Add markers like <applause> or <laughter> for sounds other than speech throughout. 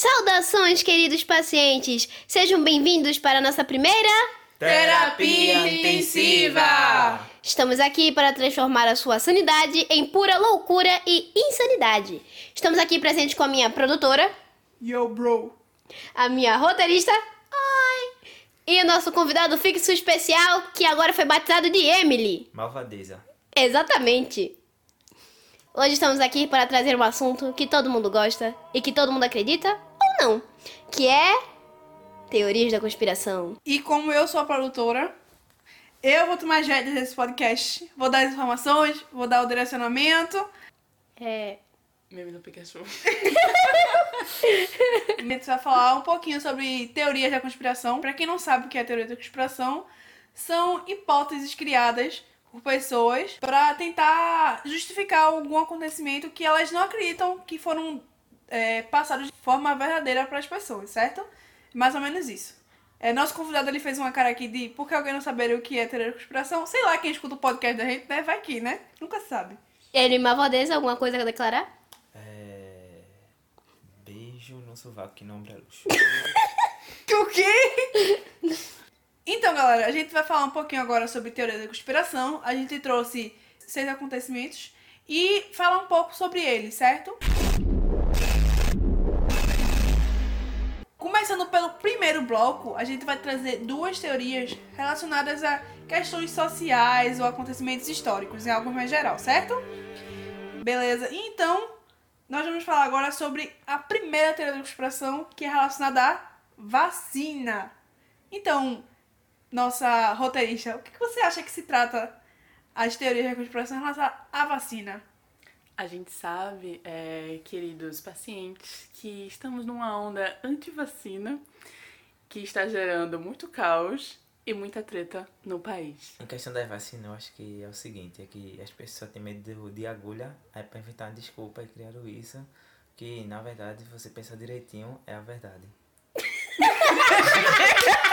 Saudações, queridos pacientes! Sejam bem-vindos para a nossa primeira. Terapia intensiva! Estamos aqui para transformar a sua sanidade em pura loucura e insanidade. Estamos aqui presentes com a minha produtora, Yo, bro. a minha roteirista, ai, e o nosso convidado fixo especial, que agora foi batizado de Emily. Malvadeza. Exatamente. Hoje estamos aqui para trazer um assunto que todo mundo gosta e que todo mundo acredita ou não, que é teorias da conspiração. E como eu sou a produtora, eu vou tomar as rédeas desse podcast. Vou dar as informações, vou dar o direcionamento. É, Meme do Pikachu. A gente vai falar um pouquinho sobre teorias da conspiração. Pra quem não sabe o que é teoria da conspiração, são hipóteses criadas por pessoas pra tentar justificar algum acontecimento que elas não acreditam que foram é, passados de forma verdadeira para as pessoas, certo? Mais ou menos isso. É, nosso convidado ele fez uma cara aqui de por que alguém não saberia o que é teoria da conspiração? Sei lá, quem escuta o podcast da gente, né? Vai aqui, né? Nunca se sabe. ele Malvadeza, alguma coisa a declarar? É... Beijo no sovaco que não ombra luxo. <laughs> O quê? Então, galera, a gente vai falar um pouquinho agora sobre teoria da conspiração. A gente trouxe seis acontecimentos e falar um pouco sobre eles, certo? Começando pelo primeiro bloco, a gente vai trazer duas teorias relacionadas a questões sociais ou acontecimentos históricos, em algo mais geral, certo? Beleza. Então, nós vamos falar agora sobre a primeira teoria da conspiração, que é relacionada à vacina. Então, nossa roteirista, o que você acha que se trata as teorias da conspiração em relação à vacina? A gente sabe, é, queridos pacientes, que estamos numa onda anti-vacina que está gerando muito caos e muita treta no país. Em questão da vacina, eu acho que é o seguinte, é que as pessoas têm medo de, agulha, aí pra inventar uma desculpa e criaram isso, que na verdade, se você pensar direitinho, é a verdade. <laughs>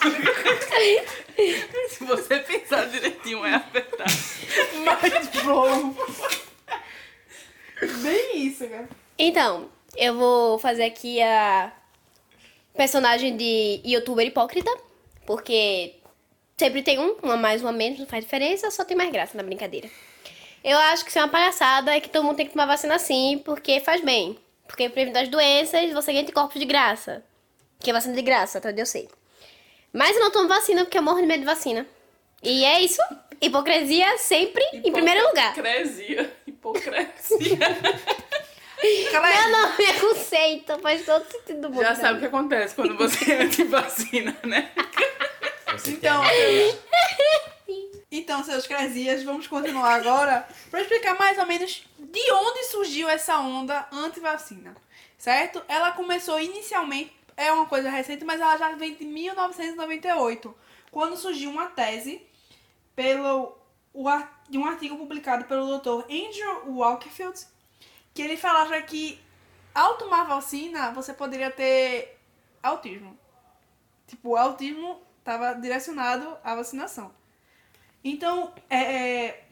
<laughs> Se você pensar direitinho, é a verdade. Mas, bom. Bem isso, cara. Então, eu vou fazer aqui a personagem de youtuber hipócrita, porque sempre tem um, uma mais, uma menos, não faz diferença, só tem mais graça na brincadeira. Eu acho que isso é uma palhaçada e que todo mundo tem que tomar vacina sim, porque faz bem. Porque previne das doenças, você ganha anticorpos de graça. Que é vacina de graça, até onde eu sei. Mas eu não tomo vacina porque eu morro de medo de vacina. E é isso. Hipocrisia sempre em primeiro lugar. Hipocrisia. Hipocrisia. Meu nome é conceito, faz todo sentido do mundo. Já sabe o que acontece quando você é anti-vacina, né? Então, Então, seus cresias, vamos continuar agora para explicar mais ou menos de onde surgiu essa onda anti-vacina, certo? Ela começou inicialmente, é uma coisa recente, mas ela já vem de 1998, quando surgiu uma tese pelo, o de um artigo publicado pelo Dr. Andrew Walkerfield, que ele falava que ao tomar vacina você poderia ter autismo. Tipo, o autismo estava direcionado à vacinação. Então, é, é,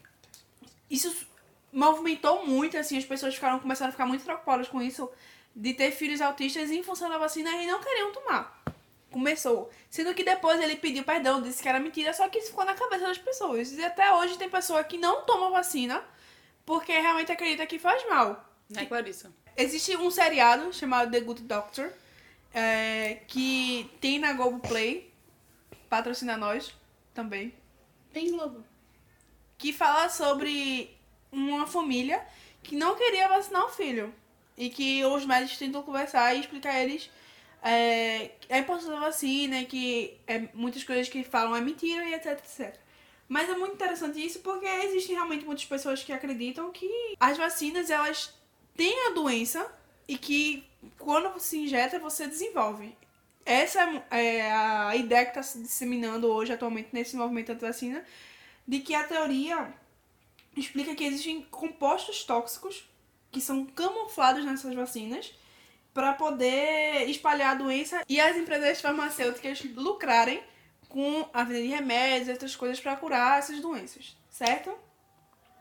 isso movimentou muito, assim, as pessoas ficaram, começaram a ficar muito preocupadas com isso, de ter filhos autistas em função da vacina e não queriam tomar. Começou. Sendo que depois ele pediu perdão, disse que era mentira, só que isso ficou na cabeça das pessoas. E até hoje tem pessoa que não toma vacina porque realmente acredita que faz mal. Né, Clarissa? Existe um seriado chamado The Good Doctor, é, que tem na Globoplay, patrocina nós também, Tem Globo. que fala sobre uma família que não queria vacinar o filho. E que os médicos tentam conversar e explicar a eles é, a importância da vacina, e que é, muitas coisas que falam é mentira e etc, etc. Mas é muito interessante isso porque existem realmente muitas pessoas que acreditam que as vacinas, elas têm a doença e que quando você injeta, você desenvolve. Essa é é a ideia que está se disseminando hoje, atualmente, nesse movimento anti-vacina, de que a teoria explica que existem compostos tóxicos que são camuflados nessas vacinas para poder espalhar a doença e as empresas farmacêuticas lucrarem com a venda de remédios e outras coisas para curar essas doenças, certo?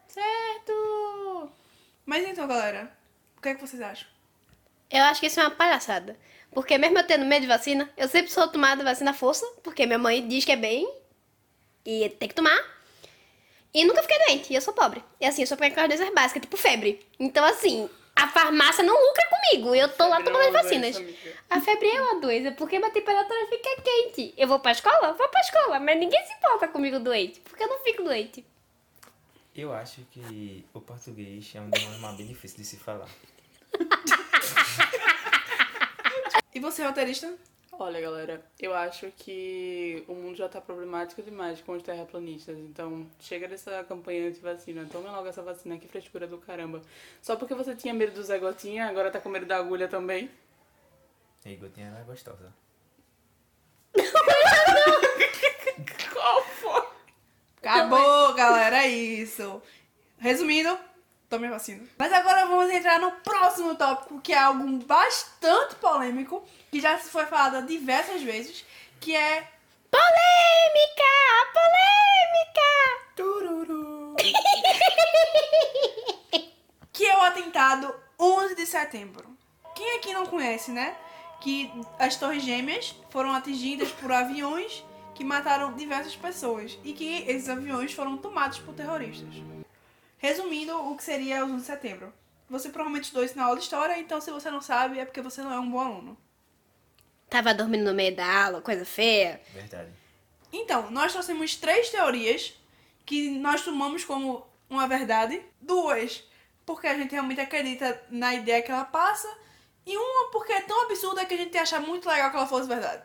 Certo! Mas então, galera, o que é que vocês acham? Eu acho que isso é uma palhaçada. Porque mesmo eu tendo medo de vacina, eu sempre sou tomada vacina à força, porque minha mãe diz que é bem e tem que tomar. E nunca fiquei doente, e eu sou pobre. E assim, eu sou com aquelas doenças básicas, tipo febre. Então, assim, a farmácia não lucra comigo. Eu tô lá tomando é as vacinas. A febre é uma doença, porque minha temperatura fica quente. Eu vou pra escola? Vou pra escola, mas ninguém se importa comigo doente, porque eu não fico doente. Eu acho que o português é um idioma bem difícil de se falar. <laughs> E você, roteirista? Olha, galera, eu acho que o mundo já tá problemático demais com os terraplanistas. Então, chega dessa campanha anti-vacina. Tome logo essa vacina, que frescura do caramba. Só porque você tinha medo do Zé Gotinha, agora tá com medo da agulha também. E Gotinha era gostosa. <laughs> Qual foi? Acabou, galera, é isso. Resumindo, tome a vacina. Mas agora vamos entrar no próximo tópico, que é algo bastante polêmico, que já se foi falado diversas vezes, que é Polêmica! Polêmica! Tururu. <laughs> que é o atentado 11 de setembro. Quem aqui não conhece, né? Que as Torres Gêmeas foram atingidas por aviões que mataram diversas pessoas e que esses aviões foram tomados por terroristas. Resumindo o que seria o 11 de setembro. Você provavelmente estudou isso na aula de história, então se você não sabe é porque você não é um bom aluno. Tava dormindo no meio da aula, coisa feia. Verdade. Então, nós trouxemos três teorias que nós tomamos como uma verdade. Duas, porque a gente realmente acredita na ideia que ela passa. E uma, porque é tão absurda que a gente acha muito legal que ela fosse verdade.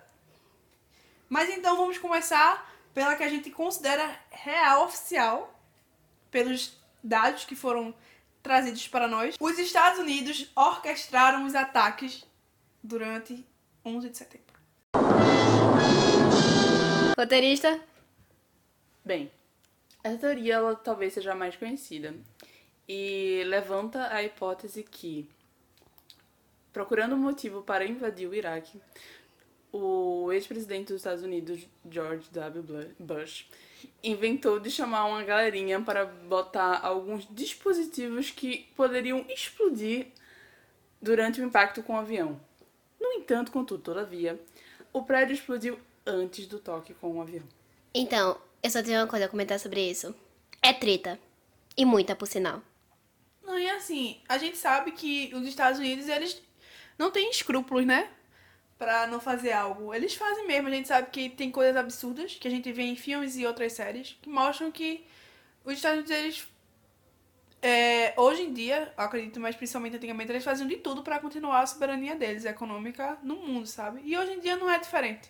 Mas então vamos começar pela que a gente considera real oficial, pelos dados que foram trazidos para nós. Os Estados Unidos orquestraram os ataques durante 11 de setembro. Roteirista? Bem, essa teoria ela talvez seja a mais conhecida e levanta a hipótese que, procurando um motivo para invadir o Iraque, o ex-presidente dos Estados Unidos, George W. Bush, inventou de chamar uma galerinha para botar alguns dispositivos que poderiam explodir durante o impacto com o avião. No entanto, contudo, todavia, o prédio explodiu antes do toque com o avião. Então, eu só tenho uma coisa a comentar sobre isso. É treta. E muita, por sinal. Não, e assim, a gente sabe que os Estados Unidos, eles não têm escrúpulos, né? Pra não fazer algo. Eles fazem mesmo. A gente sabe que tem coisas absurdas que a gente vê em filmes e outras séries que mostram que os Estados Unidos, eles. é, hoje em dia, acredito, mas principalmente antigamente, eles faziam de tudo pra continuar a soberania deles, econômica, no mundo, sabe? E hoje em dia não é diferente.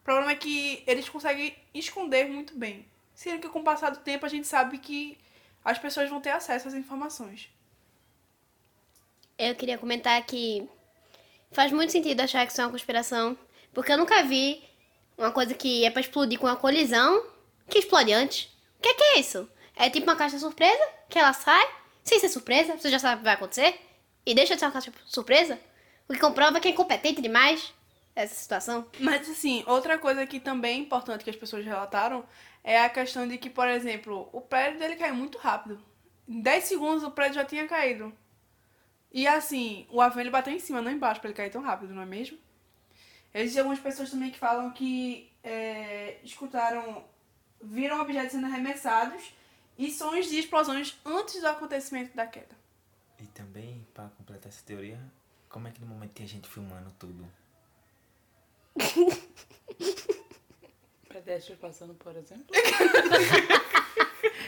O problema é que eles conseguem esconder muito bem. Sendo que com o passar do tempo a gente sabe que as pessoas vão ter acesso às informações. Eu queria comentar que faz muito sentido achar que isso é uma conspiração. Porque eu nunca vi uma coisa que é pra explodir com uma colisão que explode antes. O que, que é isso? É tipo uma caixa surpresa que ela sai sem ser surpresa, você já sabe o que vai acontecer e deixa de ser uma caixa surpresa. O que comprova que é incompetente demais essa situação. Mas assim, outra coisa que também é importante que as pessoas relataram é a questão de que, por exemplo, o prédio dele caiu muito rápido. Em 10 segundos o prédio já tinha caído. E assim, o avião ele bateu em cima, não embaixo, pra ele cair tão rápido, não é mesmo? Existem algumas pessoas também que falam que é, escutaram, viram objetos sendo arremessados e sons de explosões antes do acontecimento da queda. E também, para completar essa teoria, como é que no momento tem gente filmando tudo? <laughs> Pedestres passando, por exemplo.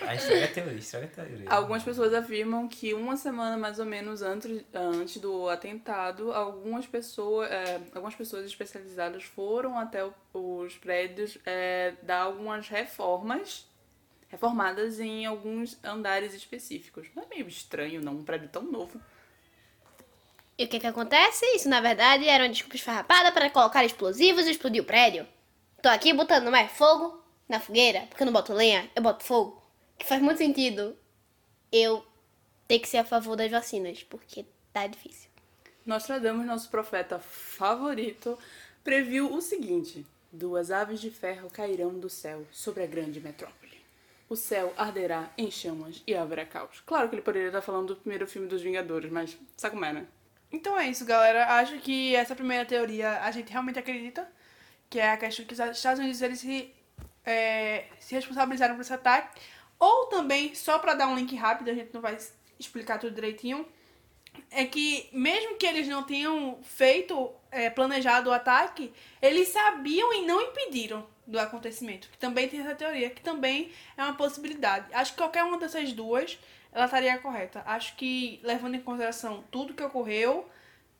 A teoria, estraga a teoria. Algumas pessoas afirmam que uma semana mais ou menos antes, antes do atentado, algumas pessoas, é, algumas pessoas especializadas foram até o- os prédios é, dar algumas reformas, reformadas em alguns andares específicos. Não é meio estranho, não, um prédio tão novo. E o que que acontece? Isso, na verdade, era uma desculpa esfarrapada para colocar explosivos e explodir o prédio. Tô aqui botando mais fogo na fogueira, porque eu não boto lenha, eu boto fogo. Que faz muito sentido eu ter que ser a favor das vacinas, porque tá difícil. Nostradamus, nosso profeta favorito, previu o seguinte: duas aves de ferro cairão do céu sobre a grande metrópole. O céu arderá em chamas e haverá caos. Claro que ele poderia estar falando do primeiro filme dos Vingadores, mas sabe como é, né? Então é isso, galera. Acho que essa primeira teoria a gente realmente acredita, que é a questão que os Estados Unidos eles se, é, se responsabilizaram por esse ataque. Ou também, só para dar um link rápido, a gente não vai explicar tudo direitinho, é que mesmo que eles não tenham feito, é, planejado o ataque, eles sabiam e não impediram do acontecimento. Que também tem essa teoria, que também é uma possibilidade. Acho que qualquer uma dessas duas, ela estaria correta. Acho que, levando em consideração tudo que ocorreu,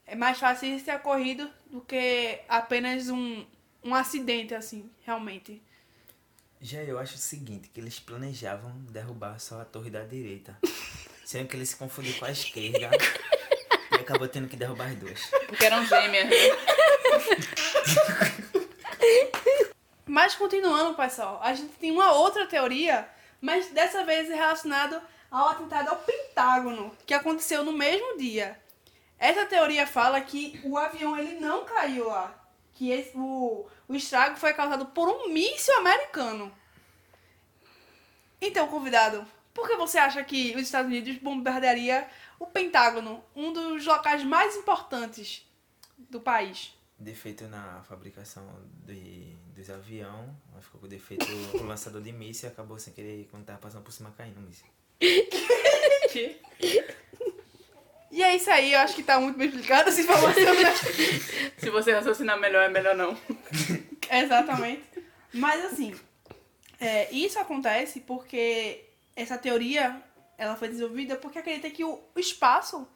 é mais fácil isso ter ocorrido do que apenas um, um acidente, assim, realmente. Já eu acho o seguinte, que eles planejavam derrubar só a torre da direita. <laughs> Sendo que eles se confundiram com a esquerda e acabou tendo que derrubar as duas. Porque eram gêmeas. né? <laughs> Mas continuando, pessoal, a gente tem uma outra teoria, mas dessa vez é relacionado ao atentado ao Pentágono, que aconteceu no mesmo dia. Essa teoria fala que o avião ele não caiu lá, que esse, o, o estrago foi causado por um míssil americano. Então, convidado, por que você acha que os Estados Unidos bombardearia o Pentágono, um dos locais mais importantes do país? Defeito na fabricação de, dos aviões, mas ficou com defeito o <laughs> lançador de míssil e acabou sem querer, quando tava passando por cima, caindo o míssil. <laughs> E é isso aí, eu acho que tá muito bem explicado essa informação, né? <laughs> Se você raciocinar melhor, é melhor não. <laughs> Exatamente. Mas assim, é, isso acontece porque essa teoria ela foi desenvolvida porque acredita que o, espaço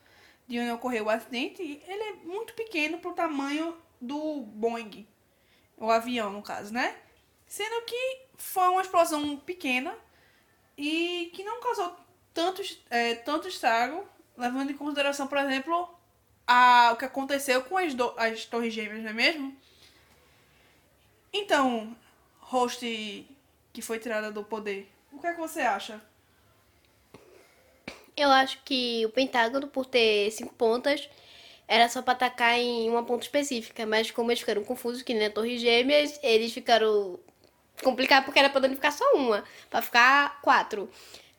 de onde ocorreu o acidente ele é muito pequeno pro tamanho do Boeing, o avião no caso, né? Sendo que foi uma explosão pequena e que não causou tanto, es- é, tanto estrago, levando em consideração, por exemplo, a, o que aconteceu com as, do- as torres gêmeas, não é mesmo? Então, host que foi tirada do poder, o que é que você acha? Eu acho que o Pentágono, por ter cinco pontas, era só pra atacar em uma ponta específica. Mas como eles ficaram confusos, que nem a Torre Gêmeas, eles ficaram complicados porque era podendo ficar só uma, pra ficar quatro.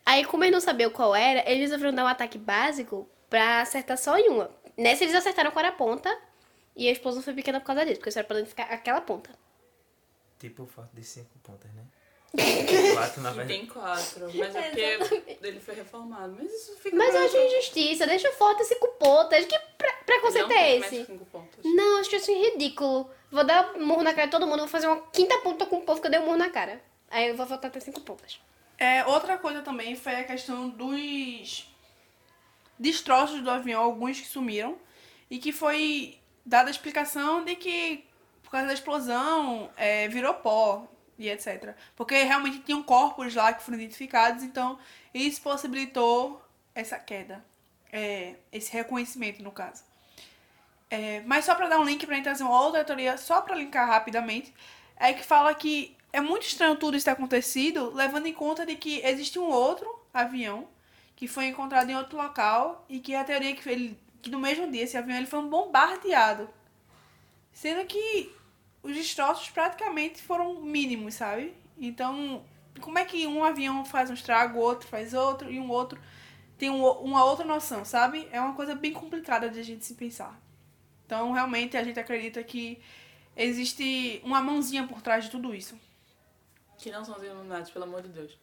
Aí, como eles não sabiam qual era, eles resolveram dar um ataque básico pra acertar só em uma. Nessa, eles acertaram qual era a ponta, e a explosão foi pequena por causa disso, porque só era podendo ficar aquela ponta. Tipo o fato de cinco pontas, né? <laughs> Quatro, na verdade. tem quatro, mas é porque ele foi reformado. Mas isso fica Mas eu pra- acho injustiça, deixa o forte cinco pontas. Que pre preconceito é esse? cinco. Não, acho isso ridículo. Vou dar um murro na cara de todo mundo, vou fazer uma quinta ponta com o povo que eu dei um murro na cara. Aí eu vou voltar a ter cinco pontas. É, outra coisa também foi a questão dos destroços do avião, alguns que sumiram, e que foi dada a explicação de que por causa da explosão é, virou pó e etc. Porque realmente tinham corpos lá que foram identificados, então isso possibilitou essa queda, é, esse reconhecimento no caso. É, mas só para dar um link para trazer uma outra teoria, só para linkar rapidamente, é que fala que é muito estranho tudo isso ter acontecido, levando em conta de que existe um outro avião que foi encontrado em outro local e que a teoria é que, ele, que no mesmo dia esse avião ele foi bombardeado. Sendo que os destroços praticamente foram mínimos, sabe? Então, como é que um avião faz um estrago, outro faz outro e um outro tem um, uma outra noção, sabe? É uma coisa bem complicada de a gente se pensar. Então, realmente, a gente acredita que existe uma mãozinha por trás de tudo isso. Que não são os Illuminati, pelo amor de Deus.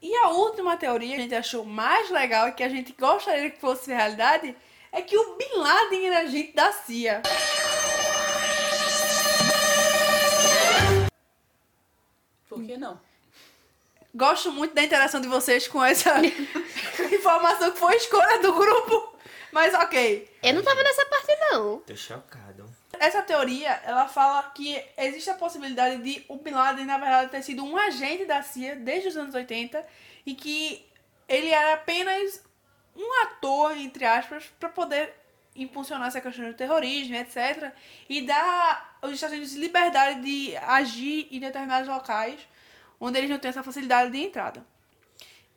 E a última teoria que a gente achou mais legal e que a gente gostaria que fosse realidade é que o Bin Laden era agente da CIA. Por que não? Gosto muito da interação de vocês com essa <laughs> informação que foi escolha do grupo. Mas ok. Eu não tava nessa parte, não. Tô chocado. Essa teoria, ela fala que existe a possibilidade de o Bin Laden, na verdade, ter sido um agente da CIA desde os anos 80 e que ele era apenas um ator, entre aspas, para poder impulsionar essa questão do terrorismo, etc. E dar aos Estados Unidos liberdade de agir em determinados locais onde eles não têm essa facilidade de entrada.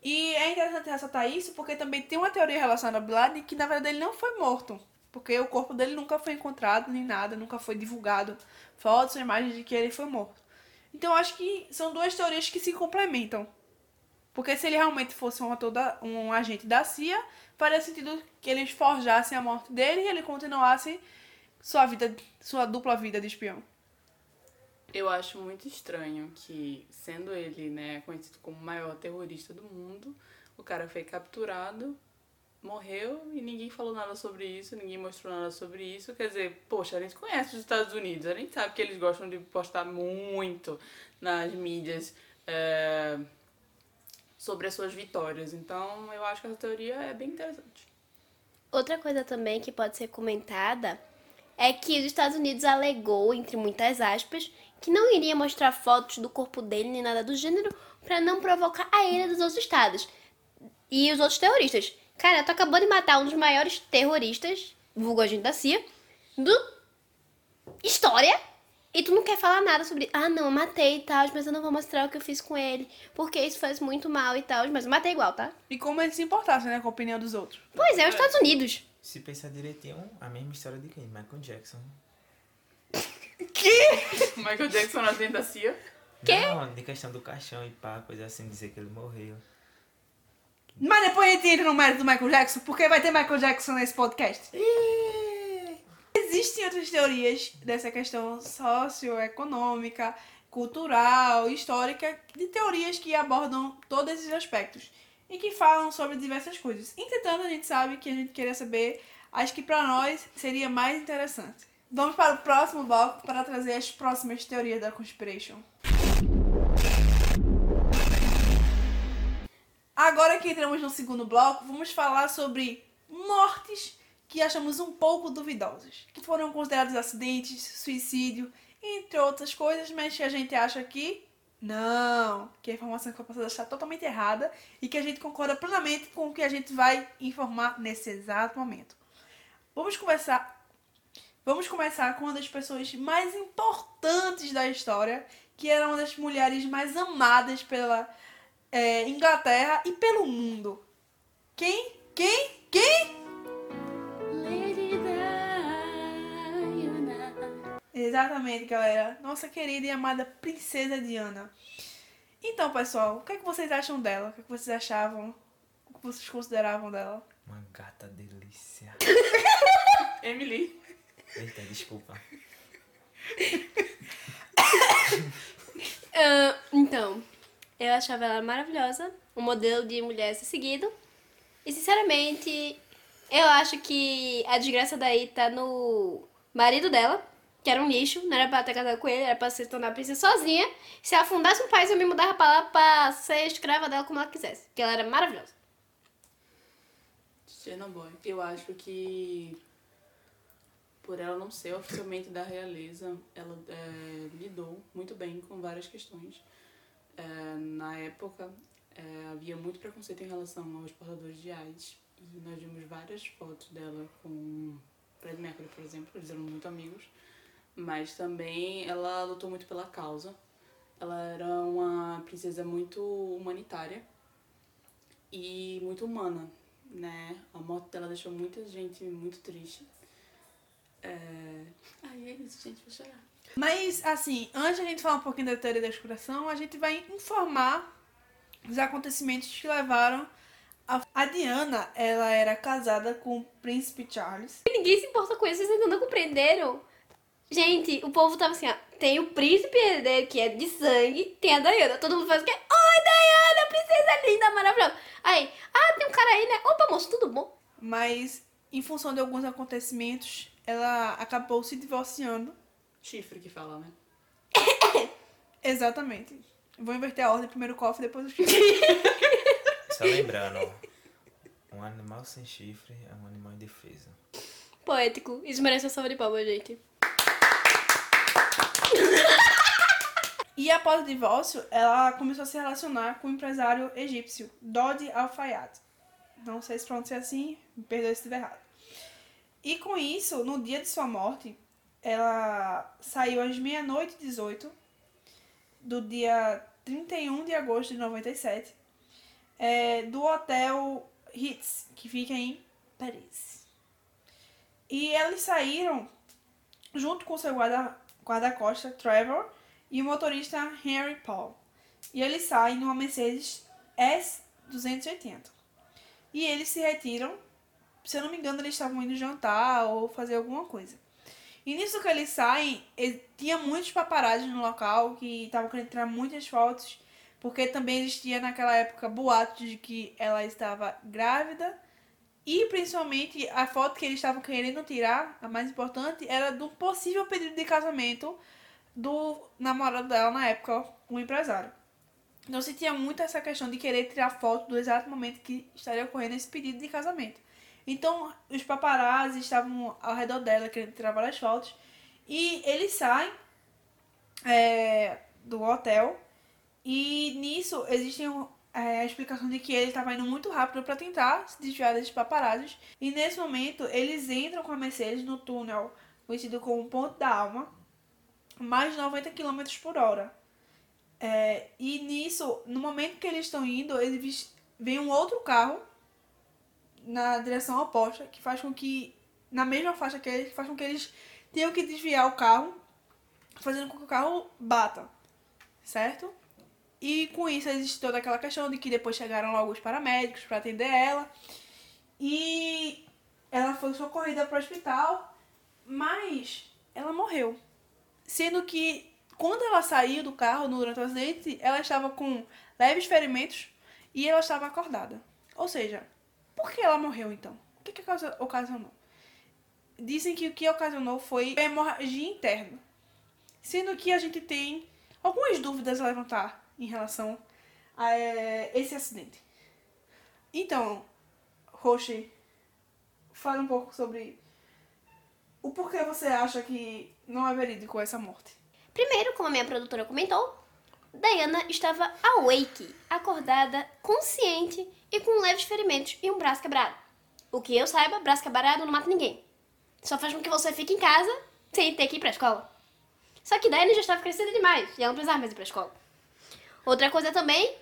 E é interessante ressaltar isso porque também tem uma teoria relacionada ao Bin Laden que na verdade ele não foi morto. Porque o corpo dele nunca foi encontrado, nem nada, nunca foi divulgado fotos imagens de que ele foi morto. Então acho que são duas teorias que se complementam. Porque se ele realmente fosse um, ator da, um agente da CIA, faria sentido que eles forjassem a morte dele e ele continuasse sua vida, sua dupla vida de espião. Eu acho muito estranho que, sendo ele, né, conhecido como o maior terrorista do mundo, o cara foi capturado, morreu e ninguém falou nada sobre isso, ninguém mostrou nada sobre isso. Quer dizer, poxa, a gente conhece os Estados Unidos, a gente sabe que eles gostam de postar muito nas mídias é, sobre as suas vitórias. Então, eu acho que essa teoria é bem interessante. Outra coisa também que pode ser comentada é que os Estados Unidos alegou, entre muitas aspas, que não iria mostrar fotos do corpo dele nem nada do gênero para não provocar a ira dos outros estados e os outros terroristas. Cara, tu acabou de matar um dos maiores terroristas, vulgo agente da CIA, do história, e tu não quer falar nada sobre, ah, não, eu matei e tal, mas eu não vou mostrar o que eu fiz com ele, porque isso faz muito mal e tal, mas eu matei igual, tá? E como ele se importasse, né, com a opinião dos outros. Pois é, os Estados Unidos. Se pensar direitinho, a mesma história de quem? Michael Jackson. <laughs> Michael Jackson na agente da CIA. Quê? Não, de questão do caixão e pá, coisa assim, dizer que ele morreu. Mas depois a gente entra no mérito do Michael Jackson, porque vai ter Michael Jackson nesse podcast. Existem outras teorias dessa questão socioeconômica, cultural, histórica, de teorias que abordam todos esses aspectos e que falam sobre diversas coisas. Entretanto, a gente sabe que a gente queria saber as que para nós seria mais interessante. Vamos para o próximo bloco para trazer as próximas teorias da conspiration. Agora que entramos no segundo bloco, vamos falar sobre mortes que achamos um pouco duvidosas, que foram considerados acidentes, suicídio, entre outras coisas, mas que a gente acha que não, que a informação que foi passada está totalmente errada e que a gente concorda plenamente com o que a gente vai informar nesse exato momento. Vamos começar Vamos começar com uma das pessoas mais importantes da história, que era uma das mulheres mais amadas pela é, Inglaterra e pelo mundo. Quem? Quem? Quem? Lady Diana. Exatamente, galera. Nossa querida e amada Princesa Diana. Então, pessoal, o que, é que vocês acham dela? O que, é que vocês achavam? O que vocês consideravam dela? Uma gata delícia. <laughs> Emily. Eita, desculpa. <laughs> Ah, então, eu achava ela maravilhosa, um modelo de mulher a ser seguido. E sinceramente, eu acho que a desgraça daí tá no marido dela, que era um lixo, não era pra ter casado com ele, era pra se tornar princesa sozinha. Se ela fundasse um país, eu me mudava pra lá pra ser escrava dela como ela quisesse, porque ela era maravilhosa. Chernobyl. Eu acho que por ela não ser oficialmente da realeza, ela é, lidou muito bem com várias questões. É, na época, é, havia muito preconceito em relação aos portadores de AIDS. E nós vimos várias fotos dela com Fred Mercury, por exemplo, eles eram muito amigos. Mas também ela lutou muito pela causa. Ela era uma princesa muito humanitária e muito humana, né? A morte dela deixou muita gente muito triste. É... <laughs> Ai, é isso, gente, vou chorar. Mas, assim, antes de a gente falar um pouquinho da teoria da conspiração, a gente vai informar os acontecimentos que levaram a... a Diana, ela era casada com o príncipe Charles. E ninguém se importa com isso, vocês ainda não compreenderam? Gente, o povo tava assim, ó. Tem o príncipe herdeiro, que é de sangue, tem a Diana. Todo mundo faz o quê? Oi, Diana, princesa linda, maravilhosa. Aí, ah, tem um cara aí, né? Opa, moço, tudo bom? Mas, em função de alguns acontecimentos, ela acabou se divorciando. Chifre que fala, né? <laughs> Exatamente. Vou inverter a ordem, primeiro o cofre, depois o chifre. <laughs> Só lembrando, um animal sem chifre é um animal indefeso. Poético. Isso merece uma salva de palmas, gente. <laughs> E após o divórcio, ela começou a se relacionar com o empresário egípcio Dodi Al-Fayed. Não sei se pronuncia assim, me perdoe se estiver errado. E com isso, no dia de sua morte, ela saiu às meia-noite e 18 do dia 31 de agosto de 97 é, do hotel Ritz, que fica em Paris. E eles saíram junto com seu guarda- guarda-costa, Trevor, e o motorista Henry Paul. E eles saem numa Mercedes S-280. E eles se retiram. Se eu não me engano, eles estavam indo jantar ou fazer alguma coisa. E nisso que eles saem, ele- tinha muitos paparazzi no local que estavam querendo tirar muitas fotos. Porque também existia naquela época boatos de que ela estava grávida. E principalmente a foto que eles estavam querendo tirar, a mais importante, era do possível pedido de casamento do namorado dela na época, um empresário. Então se tinha muito essa questão de querer tirar foto do exato momento que estaria ocorrendo esse pedido de casamento. Então os paparazzi estavam ao redor dela querendo tirar várias fotos. E eles saem é, do hotel e nisso existe um, é, a explicação de que ele estava indo muito rápido para tentar se desviar desses paparazzi. E nesse momento eles entram com a Mercedes no túnel conhecido como Ponto da Alma, mais de 90 km por hora. É, e nisso, no momento que eles estão indo, eles vem um outro carro na direção oposta, que faz com que, na mesma faixa que eles, faz com que eles tenham que desviar o carro, fazendo com que o carro bata, certo? E com isso existe toda aquela questão de que depois chegaram logo os paramédicos para atender ela. E ela foi socorrida para o hospital, mas ela morreu. Sendo que quando ela saiu do carro durante o acidente, ela estava com leves ferimentos e ela estava acordada. Ou seja, por que ela morreu então? O que, que ocasi- ocasionou? Dizem que o que ocasionou foi hemorragia interna. Sendo que a gente tem algumas dúvidas a levantar em relação a eh, esse acidente. Então, Roche, fale um pouco sobre o porquê você acha que não é verídico essa morte. Primeiro, como a minha produtora comentou, Diana estava awake, acordada, consciente e com leves ferimentos e um braço quebrado. O que eu saiba, braço quebrado não mata ninguém. Só faz com que você fique em casa sem ter que ir pra escola. Só que Diana já estava crescida demais e ela não precisava mais ir pra escola. Outra coisa também,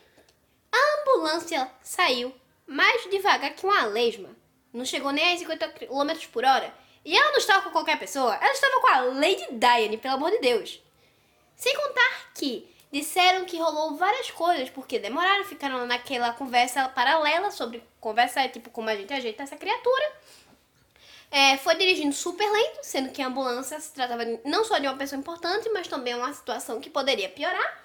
a ambulância saiu mais devagar que uma lesma. Não chegou nem a 50 km por hora. E ela não estava com qualquer pessoa, ela estava com a Lady Diane, pelo amor de Deus. Sem contar que disseram que rolou várias coisas, porque demoraram, ficaram naquela conversa paralela sobre conversa, tipo, como a gente ajeita essa criatura. É, foi dirigindo super lento, sendo que a ambulância se tratava não só de uma pessoa importante, mas também uma situação que poderia piorar.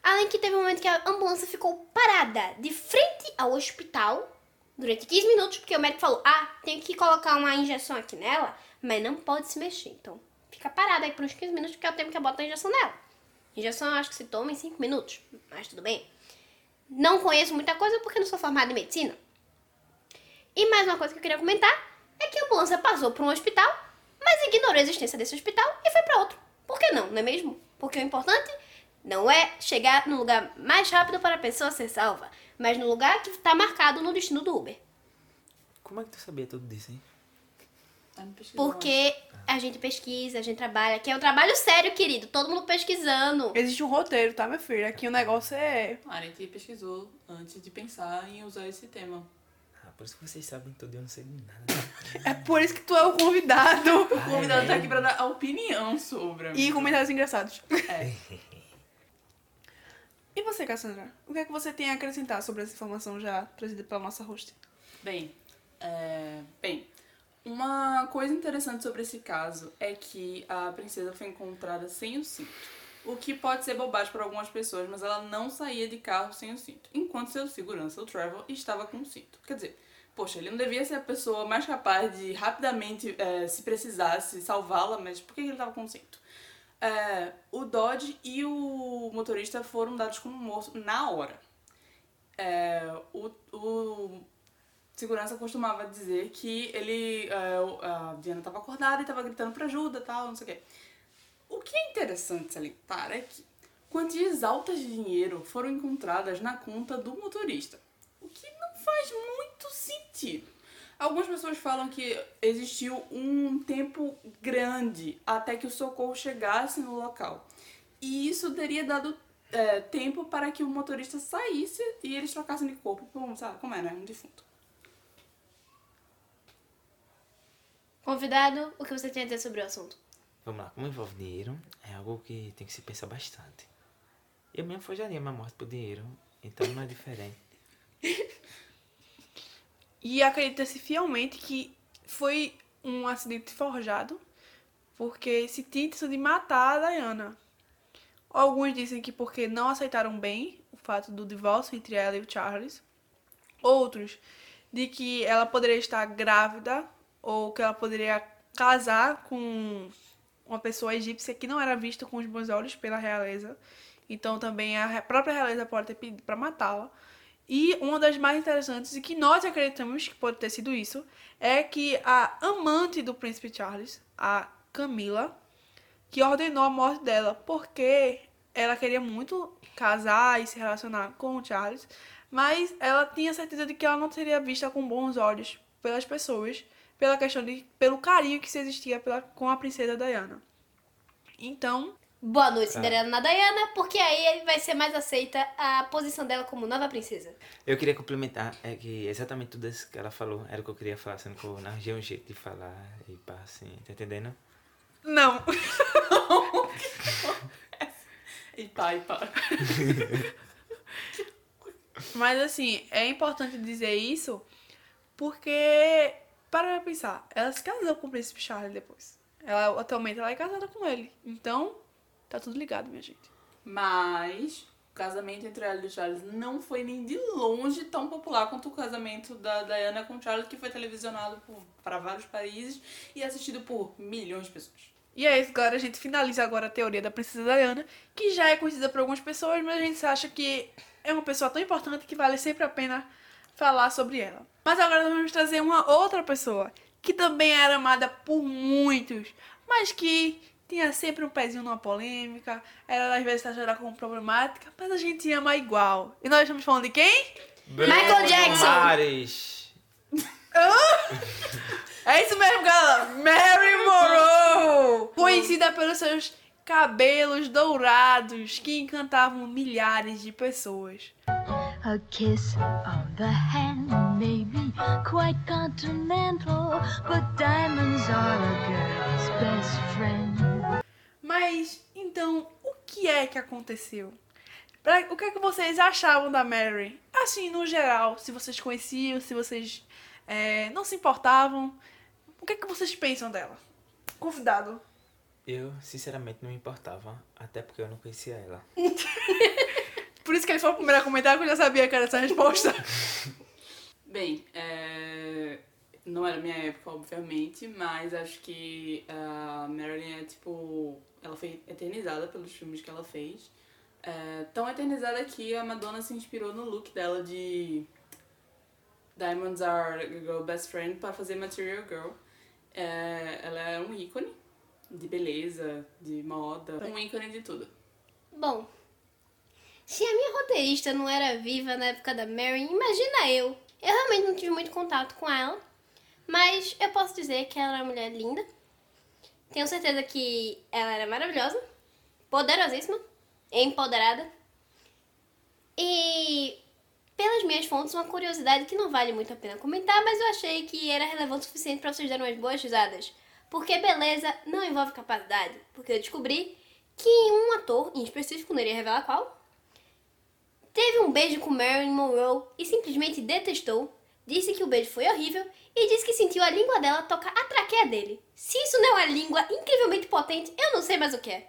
Além que teve um momento que a ambulância ficou parada de frente ao hospital durante 15 minutos, porque o médico falou: Ah, tem que colocar uma injeção aqui nela, mas não pode se mexer. Então, fica parada aí por uns 15 minutos, porque é o tempo que eu boto a injeção nela. Injeção eu acho que se toma em 5 minutos, mas tudo bem. Não conheço muita coisa porque não sou formada em medicina. E mais uma coisa que eu queria comentar é que a ambulância passou por um hospital, mas ignorou a existência desse hospital e foi para outro. Por que não, não é mesmo? Porque o importante não é chegar no lugar mais rápido para a pessoa ser salva, mas no lugar que está marcado no destino do Uber. Como é que tu sabia tudo disso, hein? Ah, pesquisou Porque a gente pesquisa, a gente trabalha, que é um trabalho sério, querido. Todo mundo pesquisando. Existe um roteiro, tá, meu filho? Aqui o negócio é. antes. A gente pesquisou antes de pensar em usar esse tema. Ah, por isso que vocês sabem tudo e eu não sei de nada. É por isso que tu é o convidado. O convidado é? tá aqui pra dar a opinião sobre. E comentários engraçados. É. <laughs> E você, Cassandra? O que é que você tem a acrescentar sobre essa informação já trazida pela nossa host? Bem, é, bem, uma coisa interessante sobre esse caso é que a princesa foi encontrada sem o cinto. O que pode ser bobagem para algumas pessoas, mas ela não saía de carro sem o cinto. Enquanto seu segurança, o Trevor, estava com o cinto. Quer dizer, poxa, ele não devia ser a pessoa mais capaz de rapidamente, é, se precisasse, salvá-la, mas por que ele estava com o cinto? É, o Dodge e o motorista foram dados como mortos na hora. É, o, o segurança costumava dizer que ele é, a Diana estava acordada e estava gritando para ajuda tal não sei o quê o que é interessante salientar é que quantias altas de dinheiro foram encontradas na conta do motorista o que não faz muito sentido algumas pessoas falam que existiu um tempo grande até que o socorro chegasse no local e isso teria dado é, tempo para que o motorista saísse e eles trocassem de corpo sabe como é, né? Um defunto. Convidado, o que você tem a dizer sobre o assunto? Vamos lá, como envolve dinheiro, é algo que tem que se pensar bastante. Eu mesmo forjaria minha morte por dinheiro, Então não é diferente. <laughs> E acredita-se fielmente que foi um acidente forjado, porque se tinha intenção de matar a Diana. Alguns dizem que porque não aceitaram bem o fato do divórcio entre ela e o Charles. Outros de que ela poderia estar grávida ou que ela poderia casar com uma pessoa egípcia que não era vista com os bons olhos pela realeza. Então também a própria realeza pode ter pedido para matá-la. E uma das mais interessantes, e que nós acreditamos que pode ter sido isso, é que a amante do príncipe Charles, a Camila, que ordenou a morte dela porque ela queria muito casar e se relacionar com o Charles, mas ela tinha certeza de que ela não seria vista com bons olhos pelas pessoas, pela questão de pelo carinho que se existia pela, com a princesa Diana. Então, Boa noite, Cinderela na Diana, porque aí vai ser mais aceita a posição dela como nova princesa. Eu queria complementar, é que exatamente tudo isso que ela falou era o que eu queria falar, sendo que eu não arranjei um jeito de falar e pá, assim, tá entendendo? não. <laughs> E pá, e pá. <laughs> Mas assim, é importante dizer isso porque, para pra pensar, ela se casou com o príncipe Charles depois. Ela, atualmente ela é casada com ele. Então, tá tudo ligado, minha gente. Mas o casamento entre ela e o Charles não foi nem de longe tão popular quanto o casamento da Diana com o Charles, que foi televisionado para vários países e assistido por milhões de pessoas. E é isso, galera. A gente finaliza agora a teoria da princesa Diana, que já é conhecida por algumas pessoas, mas a gente acha que é uma pessoa tão importante que vale sempre a pena falar sobre ela. Mas agora nós vamos trazer uma outra pessoa, que também era amada por muitos, mas que tinha sempre um pezinho numa polêmica, ela às vezes taxada como problemática, mas a gente ama igual. E nós estamos falando de quem? Michael Jackson. Mares! É isso mesmo, galera! Mary Monroe! Conhecida pelos seus cabelos dourados que encantavam milhares de pessoas. A kiss on the hand quite continental, but diamonds are a girl's best friend. Mas, então, o que é que aconteceu? Pra- o que é que vocês achavam da Mary? Assim, no geral, se vocês conheciam, se vocês é, não se importavam, o que é que vocês pensam dela? Convidado. Eu, sinceramente, não me importava, até porque eu não conhecia ela. <laughs> Por isso que ele foi o primeiro a comentar, que eu já sabia que era essa resposta. <laughs> Bem, é... não era minha época, obviamente, mas acho que a Marilyn é tipo. Ela foi eternizada pelos filmes que ela fez. É, tão eternizada que a Madonna se inspirou no look dela de Diamonds Are Girl Best Friend para fazer Material Girl. É, ela é um ícone de beleza, de moda, um ícone de tudo. Bom, se a minha roteirista não era viva na época da Mary, imagina eu. Eu realmente não tive muito contato com ela, mas eu posso dizer que ela era uma mulher linda. Tenho certeza que ela era maravilhosa, poderosíssima, empoderada. E pelas minhas fontes, uma curiosidade que não vale muito a pena comentar, mas eu achei que era relevante o suficiente para vocês darem umas boas risadas. Porque beleza não envolve capacidade. Porque eu descobri que um ator, em específico, não iria revelar qual, teve um beijo com Marilyn Monroe e simplesmente detestou, disse que o beijo foi horrível e disse que sentiu a língua dela tocar a traqueia dele. Se isso não é uma língua incrivelmente potente, eu não sei mais o que é.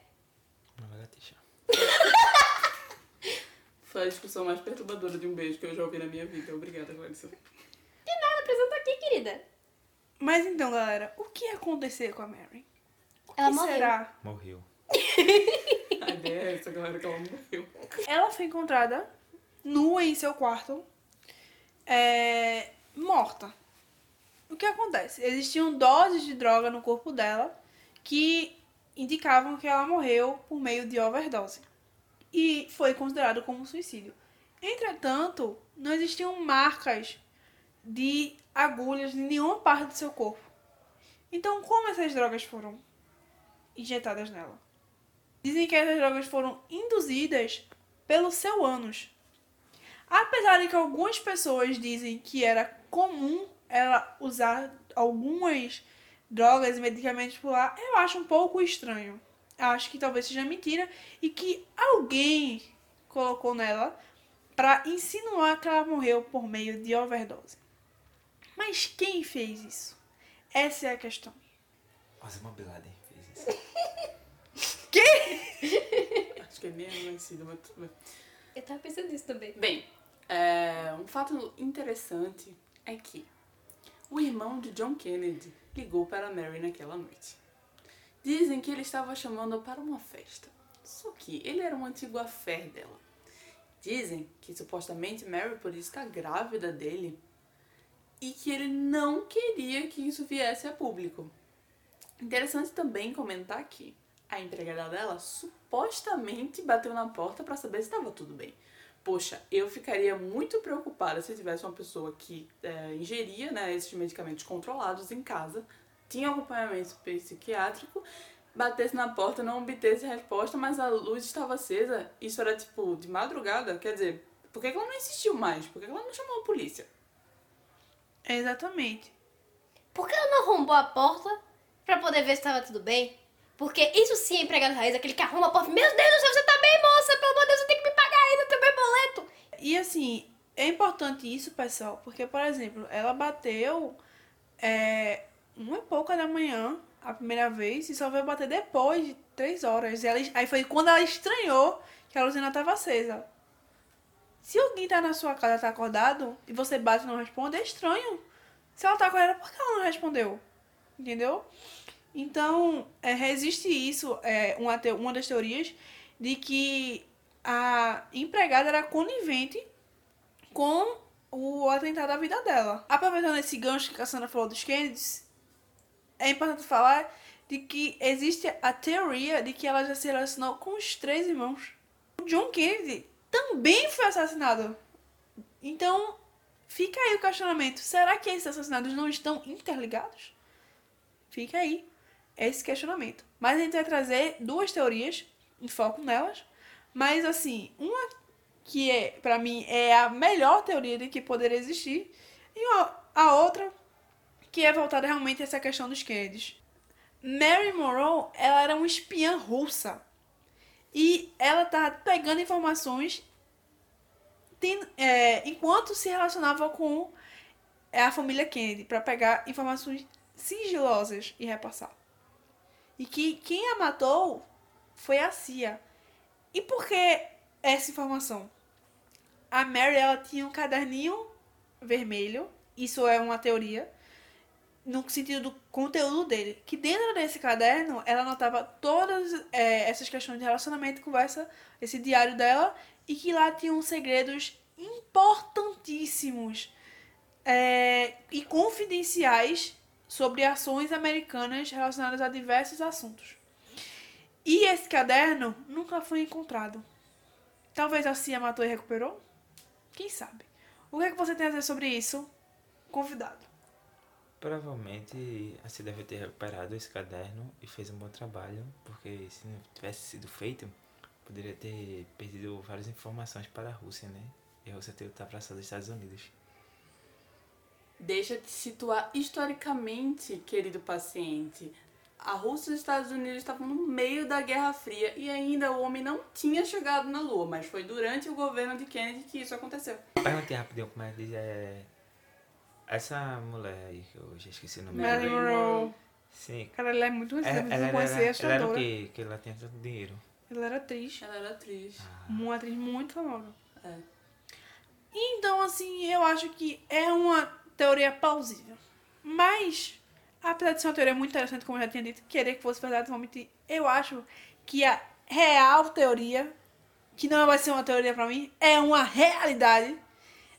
<laughs> Foi a discussão mais perturbadora de um beijo que eu já ouvi na minha vida. Obrigada, Clarissa. Nada apresenta aqui, querida. Mas então, galera, o que ia acontecer com a Mary? O Ela que morreu. será? Morreu. <laughs> <laughs> É essa, galera, que ela morreu. Ela foi encontrada nua em seu quarto, é, morta. O que acontece? Existiam doses de droga no corpo dela que indicavam que ela morreu por meio de overdose. E foi considerado como suicídio. Entretanto, não existiam marcas de agulhas em nenhuma parte do seu corpo. Então, como essas drogas foram injetadas nela? Dizem que essas drogas foram induzidas pelo seu ânus. Apesar de que algumas pessoas dizem que era comum ela usar algumas drogas e medicamentos por lá, eu acho um pouco estranho. Acho que talvez seja mentira e que alguém colocou nela para insinuar que ela morreu por meio de overdose. Mas quem fez isso? Essa é a questão. Osama Bin Laden fez isso. <laughs> Acho que é meio conhecido, mas tudo bem. Eu tava pensando nisso também. Bem, é, um fato interessante é que o irmão de John Kennedy ligou para Mary naquela noite. Dizem que ele estava chamando para uma festa. Só que ele era um antigo affair dela. Dizem que supostamente Mary podia estar grávida dele e que ele não queria que isso viesse a público. Interessante também comentar que a empregada dela supostamente bateu na porta para saber se estava tudo bem. Poxa, eu ficaria muito preocupada se tivesse uma pessoa que é, ingeria né, esses medicamentos controlados em casa, tinha acompanhamento psiquiátrico, batesse na porta, não obtesse resposta, mas a luz estava acesa, isso era tipo de madrugada, quer dizer, por que ela não insistiu mais? Por que que ela não chamou a polícia? Exatamente. Por que ela não arrombou a porta pra poder ver se tava tudo bem? Porque isso sim é empregado raiz, aquele que arruma a porta. Meu Deus do céu, você tá bem, moça? Pelo amor de Deus, você tem que me pagar ainda, teu meu boleto. E assim, é importante isso, pessoal, porque, por exemplo, ela bateu é, uma e pouca da manhã a primeira vez e só veio bater depois de três horas. E ela, aí foi quando ela estranhou que a luzina estava acesa. Se alguém tá na sua casa, tá acordado, e você bate e não responde, é estranho. Se ela tá acordada, por que ela não respondeu? Entendeu? Então, é, isso, é, uma, uma das teorias, de que a empregada era conivente com o atentado à vida dela. Aproveitando esse gancho que a Cassandra falou dos Kennedys, é importante falar de que existe a teoria de que ela já se relacionou com os três irmãos. O John Kennedy também foi assassinado. Então, fica aí o questionamento. Será que esses assassinatos não estão interligados? Fica aí esse questionamento. Mas a gente vai trazer duas teorias, em foco nelas. Mas, assim, uma que é, para mim, é a melhor teoria de que poderia existir. E a- outra que é voltada realmente a essa questão dos Kennedys. Mary Monroe, ela era uma espiã russa. E ela tá pegando informações é, enquanto se relacionava com é, a família Kennedy para pegar informações sigilosas e repassar. E que quem a matou foi a CIA. E por que essa informação? A Mary ela tinha um caderninho vermelho, isso é uma teoria, no sentido do conteúdo dele. Que dentro desse caderno ela anotava todas é, essas questões de relacionamento, conversa, esse diário dela, e que lá tinham segredos importantíssimos é, e confidenciais sobre ações americanas relacionadas a diversos assuntos. E esse caderno nunca foi encontrado. Talvez a CIA matou e recuperou? Quem sabe? O que, é que você tem a dizer sobre isso? Convidado. Provavelmente a CIA deve ter recuperado esse caderno e fez um bom trabalho, porque se não tivesse sido feito, poderia ter perdido várias informações para a Rússia, né? E a Rússia ter ultrapassado os Estados Unidos. Deixa de situar historicamente, querido paciente. A Rússia e os Estados Unidos estavam no meio da Guerra Fria e ainda o homem não tinha chegado na Lua, mas foi durante o governo de Kennedy que isso aconteceu. Perguntei rapidinho como é que diz, é... Essa mulher aí, que eu já esqueci o nome Marilyn dela. Monroe. Sim. Cara, ela é muito Ela, recente, ela, conheci era, ela era o quê? Que ela tinha tanto dinheiro. Ela era atriz. Ela era atriz. Uma atriz muito famosa. É. Então, assim, eu acho que é uma teoria plausível. Mas, apesar de ser uma teoria muito interessante, como eu já tinha dito, querer que fosse verdade, vou mentir. Eu acho que a real teoria, que não vai ser uma teoria pra mim, é uma realidade,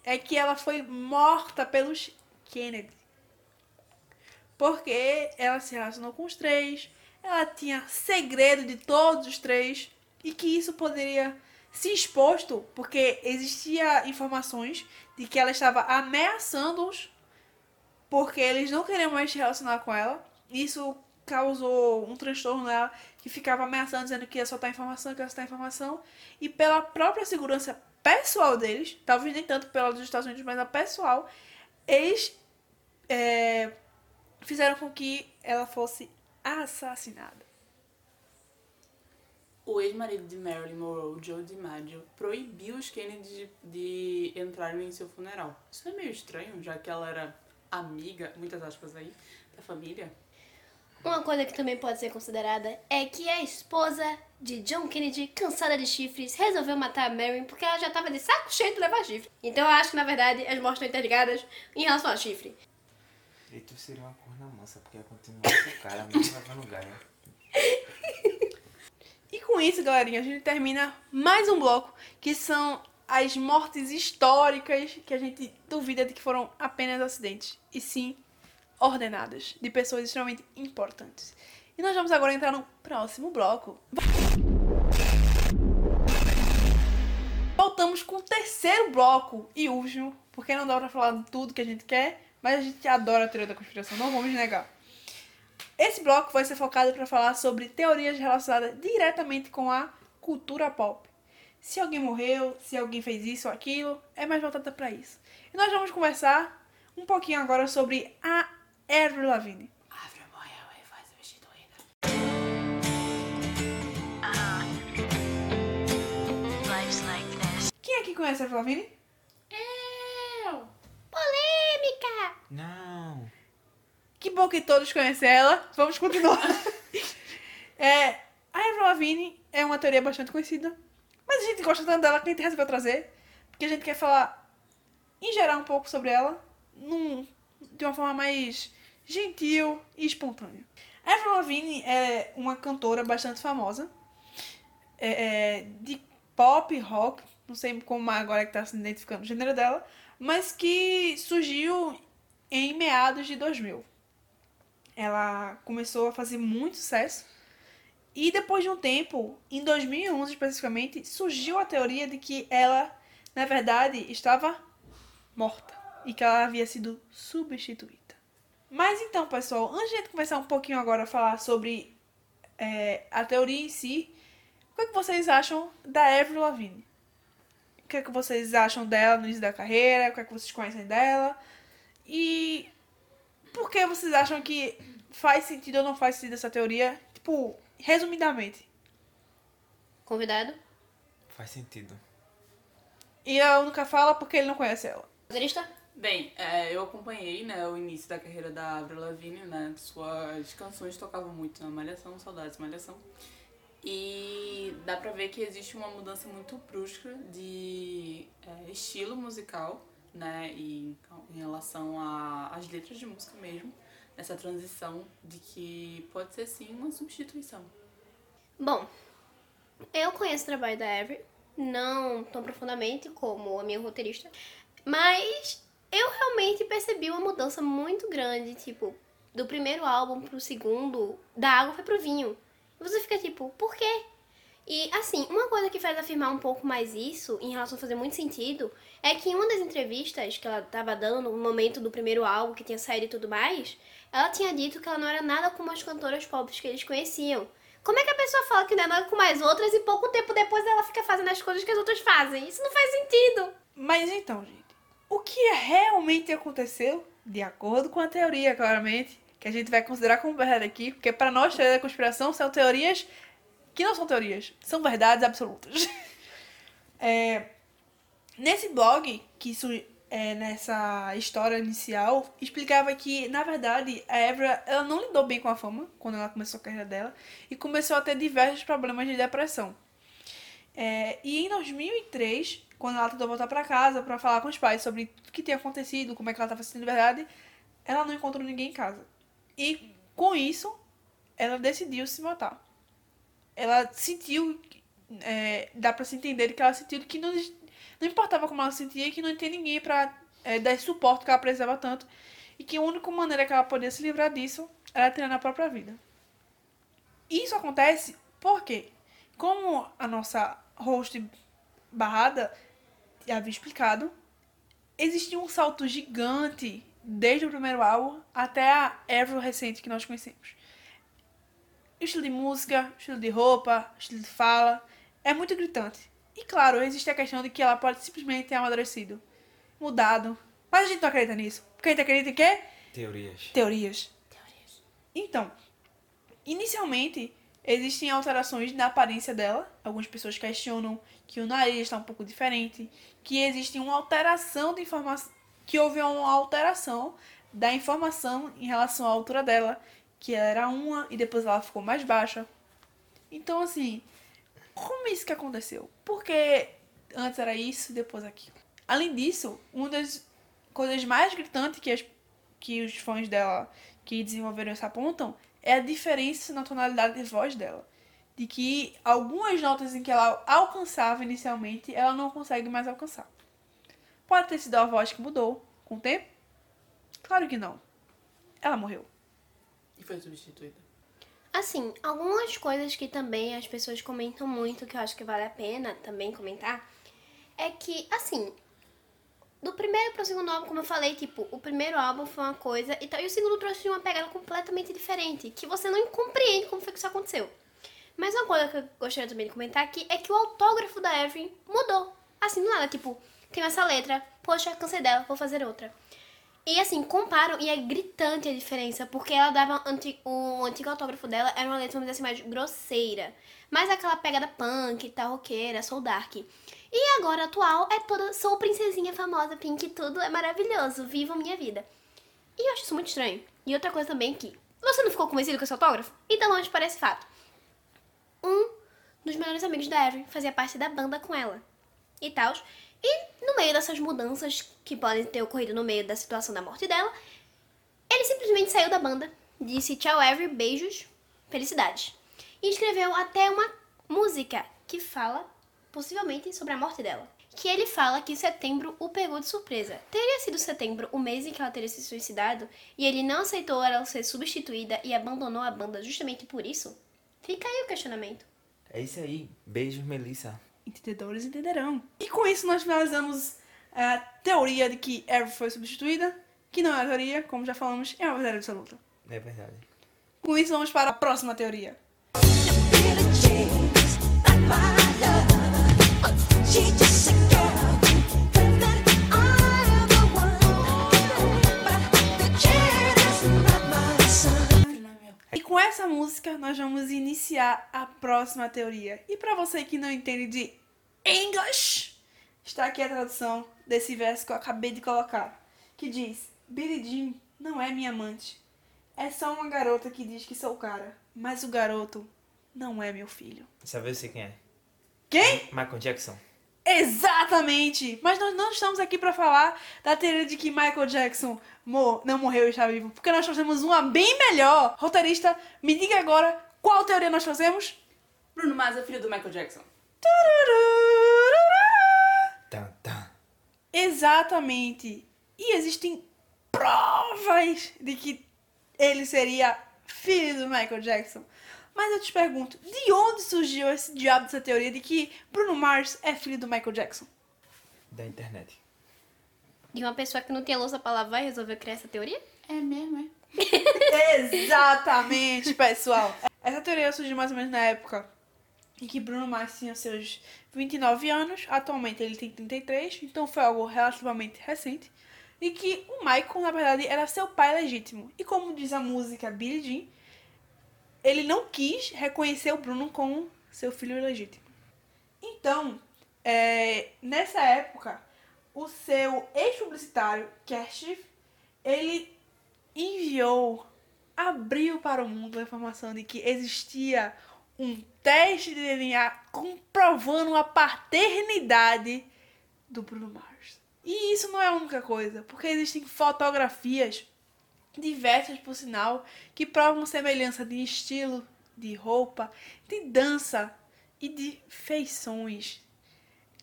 é que ela foi morta pelos Kennedy. Porque ela se relacionou com os três, ela tinha segredo de todos os três, e que isso poderia se exposto porque existia informações de que ela estava ameaçando-os porque eles não queriam mais se relacionar com ela. Isso causou um transtorno nela que ficava ameaçando, dizendo que ia soltar informação, que ia soltar informação. E pela própria segurança pessoal deles, talvez nem tanto pela dos Estados Unidos, mas a pessoal, eles é, fizeram com que ela fosse assassinada. O ex-marido de Marilyn Monroe, Joe DiMaggio, proibiu os Kennedy de, de entrarem em seu funeral. Isso é meio estranho, já que ela era amiga, muitas aspas aí, da família? Uma coisa que também pode ser considerada é que a esposa de John Kennedy, cansada de chifres, resolveu matar a Marilyn porque ela já tava de saco cheio de levar chifre. Então eu acho que, na verdade, as mortes estão interligadas em relação ao chifre. E tu seria uma corna mansa, porque ia continuar com o cara, mesmo levando gaia. Isso, galerinha, a gente termina mais um bloco, que são as mortes históricas que a gente duvida de que foram apenas acidentes, e sim ordenadas, de pessoas extremamente importantes. E nós vamos agora entrar no próximo bloco. Voltamos com o terceiro bloco e último, porque não dá pra falar tudo que a gente quer, mas a gente adora a teoria da conspiração, não vamos negar. Esse bloco vai ser focado para falar sobre teorias relacionadas diretamente com a cultura pop. Se alguém morreu, se alguém fez isso ou aquilo, é mais voltada para isso. E nós vamos conversar um pouquinho agora sobre a Avril Lavigne. E this. Quem aqui conhece a Avril Lavigne? Eu! Polêmica! Não! Que bom que todos conhecem ela. Vamos continuar. é, a Avril Lavigne é uma teoria bastante conhecida, mas a gente gosta tanto dela que a gente resolveu trazer, porque a gente quer falar em geral um pouco sobre ela, num, de uma forma mais gentil e espontânea. A Avril Lavigne é uma cantora bastante famosa, é, é, de pop, rock, não sei como agora é que tá se identificando o gênero dela, mas que surgiu em meados de 2000 ela começou a fazer muito sucesso. E depois de um tempo, em 2011 especificamente, surgiu a teoria de que ela, na verdade, estava morta e que ela havia sido substituída. Mas então, pessoal, antes de começar um pouquinho agora a falar sobre é, a teoria em si, o que, é que vocês acham da Avril Lavigne? O que, é que vocês acham dela no início da carreira? O que, é que vocês conhecem dela? E por que vocês acham que faz sentido ou não faz sentido essa teoria? Tipo, resumidamente. Convidado? Faz sentido. E a única fala porque ele não conhece ela. Roteirista? Bem, é, eu acompanhei né, o início da carreira da Avril Lavigne, né? Suas canções tocavam muito na Malhação, Saudades Malhação. E dá pra ver que existe uma mudança muito brusca de é, estilo musical, né? E em relação às letras de música mesmo, nessa transição de que pode ser sim uma substituição. Bom, eu conheço o trabalho da Avery, não tão profundamente como a minha roteirista, mas eu realmente percebi uma mudança muito grande, tipo, do primeiro álbum pro segundo, da água foi pro vinho. E você fica tipo, por quê? E assim, uma coisa que faz afirmar um pouco mais isso, em relação a fazer muito sentido, é que em uma das entrevistas que ela tava dando, no momento do primeiro álbum que tinha saído e tudo mais, ela tinha dito que ela não era nada como as cantoras pop que eles conheciam. Como é que a pessoa fala que não é nada com as outras e pouco tempo depois ela fica fazendo as coisas que as outras fazem? Isso não faz sentido. Mas então, gente, o que realmente aconteceu, de acordo com a teoria, claramente, que a gente vai considerar como verdade aqui, porque para nós, teoria da conspiração são teorias que não são teorias, são verdades absolutas. <laughs> É, nesse blog, que isso é, nessa história inicial, explicava que, na verdade, a Evra ela não lidou bem com a fama quando ela começou a carreira dela e começou a ter diversos problemas de depressão. É, e em 2003, quando ela tentou voltar pra casa pra falar com os pais sobre o que tinha acontecido, como é que ela estava sentindo de verdade, ela não encontrou ninguém em casa. E com isso, ela decidiu se matar. Ela sentiu, é, dá pra se entender que ela sentiu que não, não importava como ela se sentia, que não tinha ninguém pra é, dar suporte que ela precisava tanto. E que a única maneira que ela podia se livrar disso era tirando a própria vida. Isso acontece porque, como a nossa host barrada havia explicado, existiu um salto gigante desde o primeiro álbum até a Avril recente que nós conhecemos. Estilo de música, estilo de roupa, estilo de fala, é muito gritante. E claro, existe a questão de que ela pode simplesmente ter amadurecido, mudado. Mas a gente não acredita nisso. Porque a gente acredita em quê? Teorias. Teorias. Então, inicialmente, Existem alterações na aparência dela. Algumas pessoas questionam que o nariz está um pouco diferente, que existe uma alteração de informação, que houve uma alteração da informação em relação à altura dela, que ela era uma e depois ela ficou mais baixa. Então, assim, como isso que aconteceu? Porque antes era isso, depois aquilo. Além disso, uma das coisas mais gritantes que, as, que os fãs dela que desenvolveram isso apontam é a diferença na tonalidade de voz dela. De que algumas notas em que ela alcançava inicialmente, ela não consegue mais alcançar. Pode ter sido a voz que mudou com o tempo? Claro que não. Ela morreu. E foi substituída. Assim, algumas coisas que também as pessoas comentam muito, que eu acho que vale a pena também comentar, é que, assim, do primeiro pro segundo álbum, como eu falei, tipo, o primeiro álbum foi uma coisa e tal, e o segundo trouxe uma pegada completamente diferente, que você não compreende como foi que isso aconteceu. Mas uma coisa que eu gostaria também de comentar aqui é que o autógrafo da Evelyn mudou. Assim, do nada, tipo, tem essa letra, poxa, cansei dela, vou fazer outra. E assim, comparam e é gritante a diferença, porque ela dava anti, o antigo autógrafo dela era uma letra, vamos dizer assim, mais grosseira. Mais aquela pegada punk, tal, roqueira, soul dark. E agora atual é toda, sou princesinha famosa, pink, tudo é maravilhoso, viva a minha vida. E eu acho isso muito estranho. E outra coisa também que, você não ficou convencido com esse autógrafo? Então longe para esse fato. Um dos melhores amigos da Evelyn fazia parte da banda com ela. E tal. E no meio dessas mudanças que podem ter ocorrido no meio da situação da morte dela, ele simplesmente saiu da banda, disse tchau Evelyn, beijos, felicidades. E escreveu até uma música que fala possivelmente sobre a morte dela. Que ele fala que setembro o pegou de surpresa. Teria sido setembro o mês em que ela teria se suicidado e ele não aceitou ela ser substituída e abandonou a banda justamente por isso? Fica aí o questionamento. É isso aí. Beijos, Melissa. Entendedores entenderão. E com isso nós finalizamos a teoria de que Ever foi substituída, que não é uma teoria, como já falamos, é uma verdade absoluta. É verdade. Com isso vamos para a próxima teoria. E com essa música nós vamos iniciar a próxima teoria. E para você que não entende de English, está aqui a tradução desse verso que eu acabei de colocar, que diz: Billie Jean não é minha amante. É só uma garota que diz que sou cara, mas o garoto não é meu filho. Sabe sei quem é? Quem? Michael Jackson. Exatamente! Mas nós não estamos aqui para falar da teoria de que Michael Jackson mo- não morreu e está vivo, porque nós trouxemos uma bem melhor. Roteirista, me diga agora qual teoria nós trouxemos? Bruno Mars é filho do Michael Jackson. Tan, tan. Exatamente. E existem provas de que ele seria filho do Michael Jackson. Mas eu te pergunto, de onde surgiu esse diabo dessa teoria de que Bruno Mars é filho do Michael Jackson? Da internet. De uma pessoa que não tinha louça pra lavar e resolveu criar essa teoria? É mesmo, é? <laughs> <laughs> Exatamente, pessoal. Essa teoria surgiu mais ou menos na época em que Bruno Mars tinha seus 29 anos. Atualmente ele tem 33, então foi algo relativamente recente. E que o Michael, na verdade, era seu pai legítimo. E como diz a música Billie Jean, ele não quis reconhecer o Bruno como seu filho legítimo. Então, é, nessa época, o seu ex-publicitário, Kershiv, ele enviou, abriu para o mundo a informação de que existia um teste de DNA comprovando a paternidade do Bruno Mars. E isso não é a única coisa, porque existem fotografias diversas, por sinal, que provam semelhança de estilo, de roupa, de dança e de feições.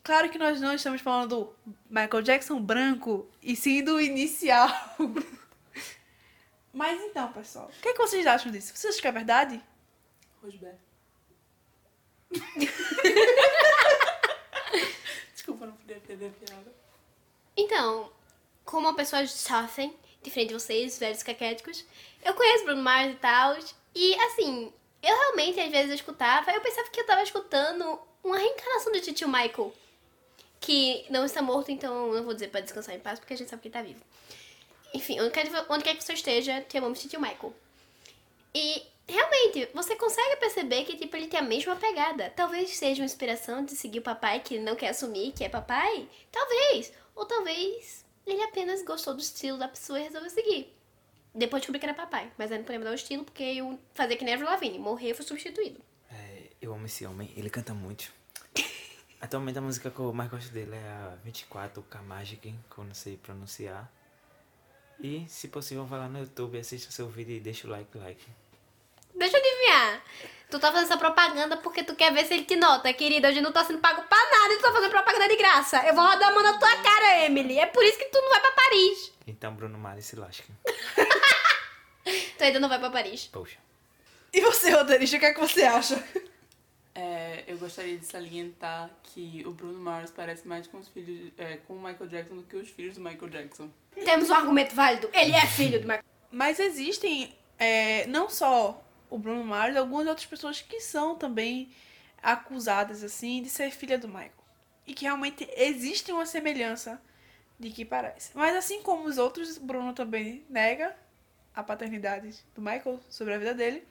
Claro que nós não estamos falando do Michael Jackson branco, e sim do inicial. Mas então, pessoal, o que, é que vocês acham disso? Vocês acham que é verdade? Rosberg. <laughs> Desculpa, não podia perder a piada. Então, como uma pessoa jovem, diferente de vocês, velhos caquéticos, eu conheço Bruno Mars e tal. E assim, eu realmente às vezes eu escutava, eu pensava que eu tava escutando uma reencarnação do tio Michael. Que não está morto, então não vou dizer pra descansar em paz, porque a gente sabe que ele tá vivo. Enfim, onde quer, onde quer que você esteja, te amamos, tio Michael. E realmente, você consegue perceber que tipo, ele tem a mesma pegada. Talvez seja uma inspiração de seguir o papai que ele não quer assumir que é papai. Talvez. Ou talvez ele apenas gostou do estilo da pessoa e resolveu seguir. Depois descobri que era papai, mas aí não podia mudar o estilo porque eu fazia que nem Avril Lavigne. Morreu e foi substituído. É, eu amo esse homem, ele canta muito. <laughs> Atualmente a música que eu mais gosto dele é a 24 Kamagic, que eu não sei pronunciar. E, se possível, vai lá no YouTube, assista o seu vídeo e deixa o like, like. Deixa eu adivinhar. Tu tá fazendo essa propaganda porque tu quer ver se ele te nota, querida. Hoje não tá sendo pago pra nada e tu tá fazendo propaganda de graça. Eu vou rodar a mão na tua cara, Emily. É por isso que tu não vai pra Paris. Então, Bruno Mars se lasca. <laughs> Tu ainda não vai pra Paris. Poxa. E você, roteirista, o que é que você acha? É, eu gostaria de salientar que o Bruno Mars parece mais com os filhos, é, com o Michael Jackson do que os filhos do Michael Jackson. Temos um argumento válido. Ele é filho do Michael. Mas existem, é, não só o Bruno Mars, algumas outras pessoas que são também acusadas, assim, de ser filha do Michael. E que realmente existe uma semelhança de que parece. Mas assim como os outros, Bruno também nega a paternidade do Michael sobre a vida dele.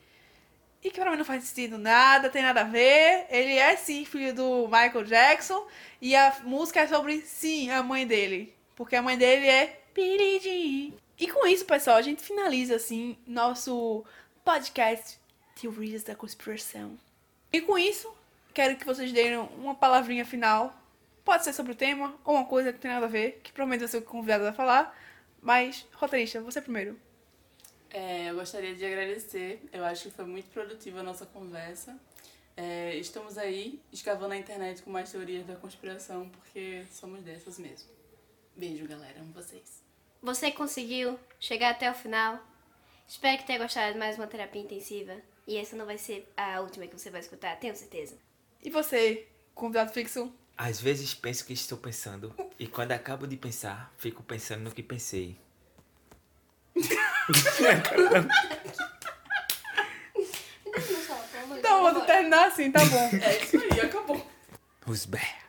E que pra mim não faz sentido nada, tem nada a ver. Ele é sim filho do Michael Jackson. E a música é sobre, sim, a mãe dele. Porque a mãe dele é Billie Jean. E com isso, pessoal, a gente finaliza, assim, nosso podcast Teorias da Conspiração. E com isso, quero que vocês deem uma palavrinha final. Pode ser sobre o tema, ou uma coisa que tem nada a ver, que provavelmente vai ser o convidado a falar. Mas, roteirista, você primeiro. É, eu gostaria de agradecer. Eu acho que foi muito produtiva a nossa conversa. É, estamos aí escavando na internet com mais teorias da conspiração, porque somos dessas mesmo. Beijo, galera. Amo vocês. Você conseguiu chegar até o final. Espero que tenha gostado de mais uma terapia intensiva. E essa não vai ser a última que você vai escutar, tenho certeza. E você, convidado fixo? Às vezes penso que estou pensando, e quando acabo de pensar, fico pensando no que pensei. Então, vou terminar assim, tá bom. É isso aí, acabou. Who's back?